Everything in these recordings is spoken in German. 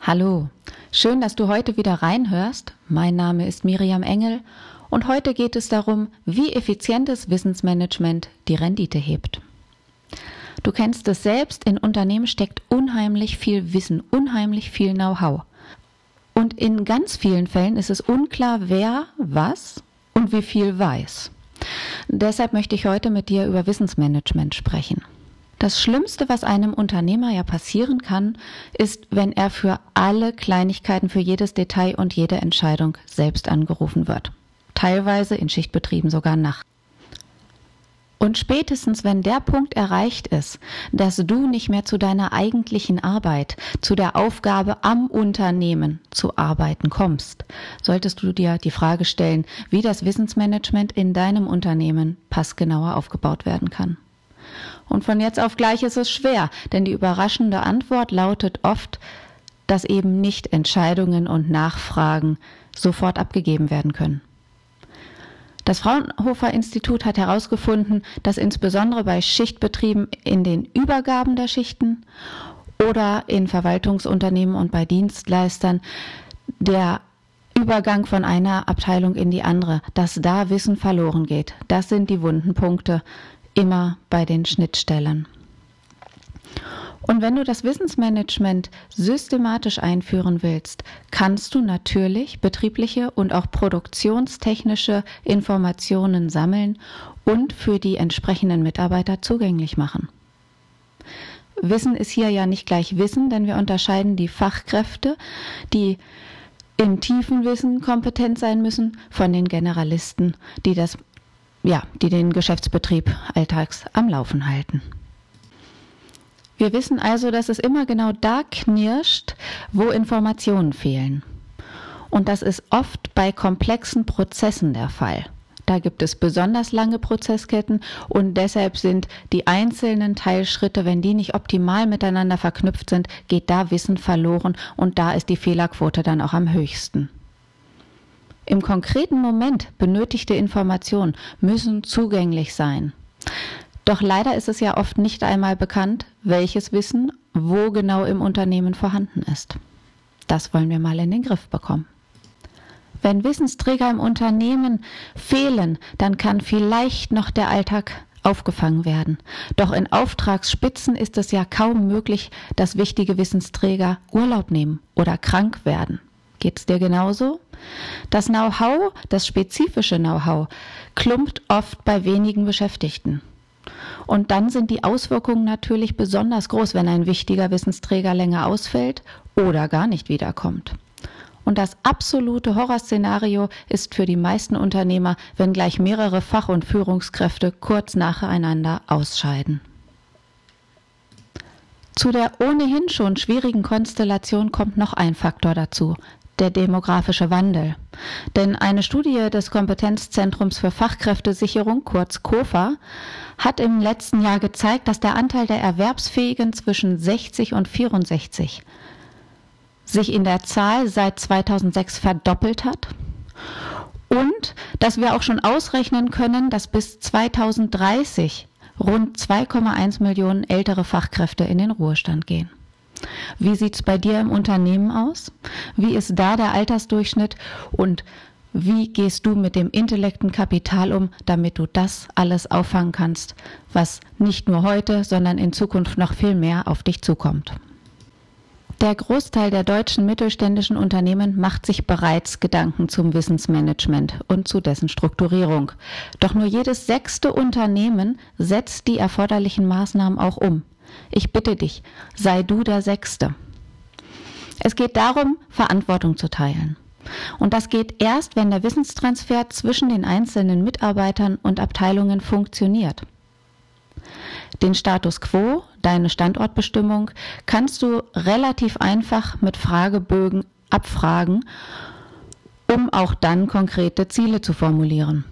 Hallo, schön, dass du heute wieder reinhörst. Mein Name ist Miriam Engel und heute geht es darum, wie effizientes Wissensmanagement die Rendite hebt. Du kennst es selbst, in Unternehmen steckt unheimlich viel Wissen, unheimlich viel Know-how. Und in ganz vielen Fällen ist es unklar, wer was und wie viel weiß. Deshalb möchte ich heute mit dir über Wissensmanagement sprechen. Das Schlimmste, was einem Unternehmer ja passieren kann, ist, wenn er für alle Kleinigkeiten, für jedes Detail und jede Entscheidung selbst angerufen wird. Teilweise in Schichtbetrieben sogar nachts. Und spätestens, wenn der Punkt erreicht ist, dass du nicht mehr zu deiner eigentlichen Arbeit, zu der Aufgabe am Unternehmen zu arbeiten kommst, solltest du dir die Frage stellen, wie das Wissensmanagement in deinem Unternehmen passgenauer aufgebaut werden kann. Und von jetzt auf gleich ist es schwer, denn die überraschende Antwort lautet oft, dass eben nicht Entscheidungen und Nachfragen sofort abgegeben werden können. Das Fraunhofer Institut hat herausgefunden, dass insbesondere bei Schichtbetrieben in den Übergaben der Schichten oder in Verwaltungsunternehmen und bei Dienstleistern der Übergang von einer Abteilung in die andere, dass da Wissen verloren geht. Das sind die wunden Punkte immer bei den Schnittstellen. Und wenn du das Wissensmanagement systematisch einführen willst, kannst du natürlich betriebliche und auch produktionstechnische Informationen sammeln und für die entsprechenden Mitarbeiter zugänglich machen. Wissen ist hier ja nicht gleich Wissen, denn wir unterscheiden die Fachkräfte, die im tiefen Wissen kompetent sein müssen, von den Generalisten, die das ja, die den Geschäftsbetrieb alltags am Laufen halten. Wir wissen also, dass es immer genau da knirscht, wo Informationen fehlen. Und das ist oft bei komplexen Prozessen der Fall. Da gibt es besonders lange Prozessketten und deshalb sind die einzelnen Teilschritte, wenn die nicht optimal miteinander verknüpft sind, geht da Wissen verloren und da ist die Fehlerquote dann auch am höchsten. Im konkreten Moment benötigte Informationen müssen zugänglich sein. Doch leider ist es ja oft nicht einmal bekannt, welches Wissen wo genau im Unternehmen vorhanden ist. Das wollen wir mal in den Griff bekommen. Wenn Wissensträger im Unternehmen fehlen, dann kann vielleicht noch der Alltag aufgefangen werden. Doch in Auftragsspitzen ist es ja kaum möglich, dass wichtige Wissensträger Urlaub nehmen oder krank werden. Geht's dir genauso? Das Know-how, das spezifische Know-how, klumpt oft bei wenigen Beschäftigten. Und dann sind die Auswirkungen natürlich besonders groß, wenn ein wichtiger Wissensträger länger ausfällt oder gar nicht wiederkommt. Und das absolute Horrorszenario ist für die meisten Unternehmer, wenn gleich mehrere Fach- und Führungskräfte kurz nacheinander ausscheiden. Zu der ohnehin schon schwierigen Konstellation kommt noch ein Faktor dazu, der demografische Wandel. Denn eine Studie des Kompetenzzentrums für Fachkräftesicherung, kurz KOFA, hat im letzten Jahr gezeigt, dass der Anteil der Erwerbsfähigen zwischen 60 und 64 sich in der Zahl seit 2006 verdoppelt hat und dass wir auch schon ausrechnen können, dass bis 2030 rund 2,1 Millionen ältere Fachkräfte in den Ruhestand gehen. Wie sieht es bei dir im Unternehmen aus? Wie ist da der Altersdurchschnitt? Und wie gehst du mit dem intellekten Kapital um, damit du das alles auffangen kannst, was nicht nur heute, sondern in Zukunft noch viel mehr auf dich zukommt? Der Großteil der deutschen mittelständischen Unternehmen macht sich bereits Gedanken zum Wissensmanagement und zu dessen Strukturierung. Doch nur jedes sechste Unternehmen setzt die erforderlichen Maßnahmen auch um. Ich bitte dich, sei du der Sechste. Es geht darum, Verantwortung zu teilen. Und das geht erst, wenn der Wissenstransfer zwischen den einzelnen Mitarbeitern und Abteilungen funktioniert. Den Status quo, deine Standortbestimmung, kannst du relativ einfach mit Fragebögen abfragen, um auch dann konkrete Ziele zu formulieren.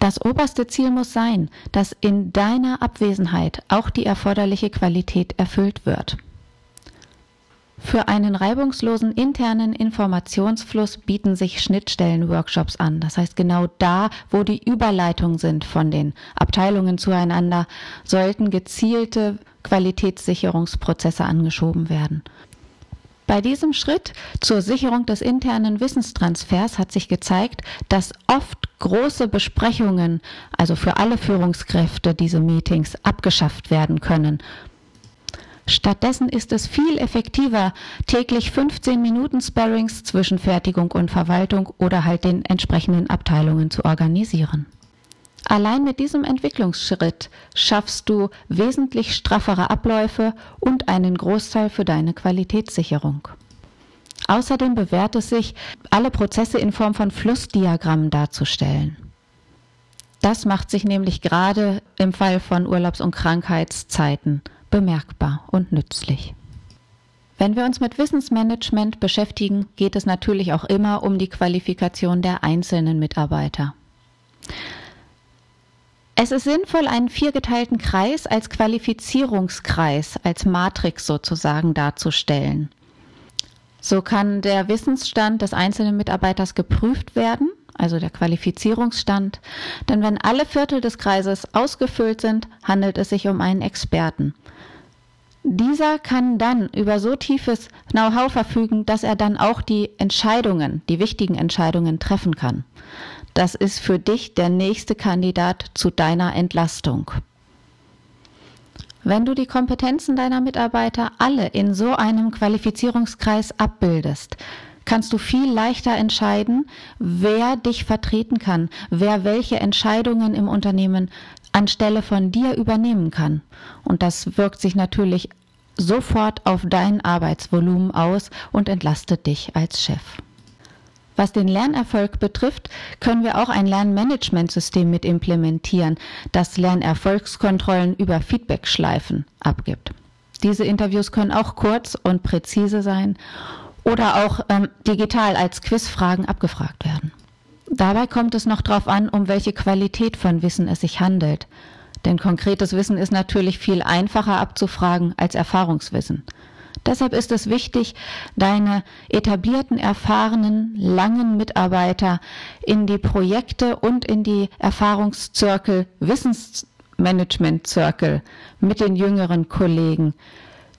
Das oberste Ziel muss sein, dass in deiner Abwesenheit auch die erforderliche Qualität erfüllt wird. Für einen reibungslosen internen Informationsfluss bieten sich Schnittstellenworkshops an. Das heißt, genau da, wo die Überleitungen sind von den Abteilungen zueinander, sollten gezielte Qualitätssicherungsprozesse angeschoben werden. Bei diesem Schritt zur Sicherung des internen Wissenstransfers hat sich gezeigt, dass oft große Besprechungen, also für alle Führungskräfte diese Meetings, abgeschafft werden können. Stattdessen ist es viel effektiver, täglich 15 Minuten Sparrings zwischen Fertigung und Verwaltung oder halt den entsprechenden Abteilungen zu organisieren. Allein mit diesem Entwicklungsschritt schaffst du wesentlich straffere Abläufe und einen Großteil für deine Qualitätssicherung. Außerdem bewährt es sich, alle Prozesse in Form von Flussdiagrammen darzustellen. Das macht sich nämlich gerade im Fall von Urlaubs- und Krankheitszeiten bemerkbar und nützlich. Wenn wir uns mit Wissensmanagement beschäftigen, geht es natürlich auch immer um die Qualifikation der einzelnen Mitarbeiter. Es ist sinnvoll, einen viergeteilten Kreis als Qualifizierungskreis, als Matrix sozusagen darzustellen. So kann der Wissensstand des einzelnen Mitarbeiters geprüft werden, also der Qualifizierungsstand, denn wenn alle Viertel des Kreises ausgefüllt sind, handelt es sich um einen Experten. Dieser kann dann über so tiefes Know-how verfügen, dass er dann auch die Entscheidungen, die wichtigen Entscheidungen treffen kann. Das ist für dich der nächste Kandidat zu deiner Entlastung. Wenn du die Kompetenzen deiner Mitarbeiter alle in so einem Qualifizierungskreis abbildest, kannst du viel leichter entscheiden, wer dich vertreten kann, wer welche Entscheidungen im Unternehmen anstelle von dir übernehmen kann. Und das wirkt sich natürlich sofort auf dein Arbeitsvolumen aus und entlastet dich als Chef. Was den Lernerfolg betrifft, können wir auch ein Lernmanagementsystem mit implementieren, das Lernerfolgskontrollen über Feedbackschleifen abgibt. Diese Interviews können auch kurz und präzise sein oder auch ähm, digital als Quizfragen abgefragt werden. Dabei kommt es noch darauf an, um welche Qualität von Wissen es sich handelt. Denn konkretes Wissen ist natürlich viel einfacher abzufragen als Erfahrungswissen. Deshalb ist es wichtig, deine etablierten, erfahrenen, langen Mitarbeiter in die Projekte und in die Erfahrungszirkel, Wissensmanagement-Zirkel mit den jüngeren Kollegen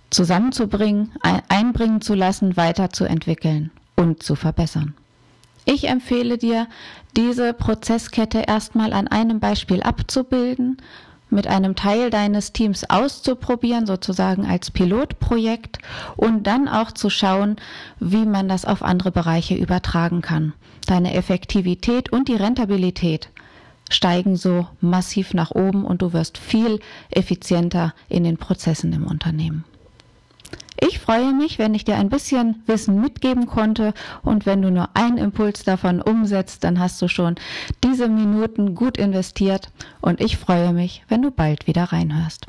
zusammenzubringen, einbringen zu lassen, weiterzuentwickeln und zu verbessern. Ich empfehle dir, diese Prozesskette erstmal an einem Beispiel abzubilden mit einem Teil deines Teams auszuprobieren, sozusagen als Pilotprojekt und dann auch zu schauen, wie man das auf andere Bereiche übertragen kann. Deine Effektivität und die Rentabilität steigen so massiv nach oben und du wirst viel effizienter in den Prozessen im Unternehmen. Ich freue mich, wenn ich dir ein bisschen Wissen mitgeben konnte und wenn du nur einen Impuls davon umsetzt, dann hast du schon diese Minuten gut investiert und ich freue mich, wenn du bald wieder reinhörst.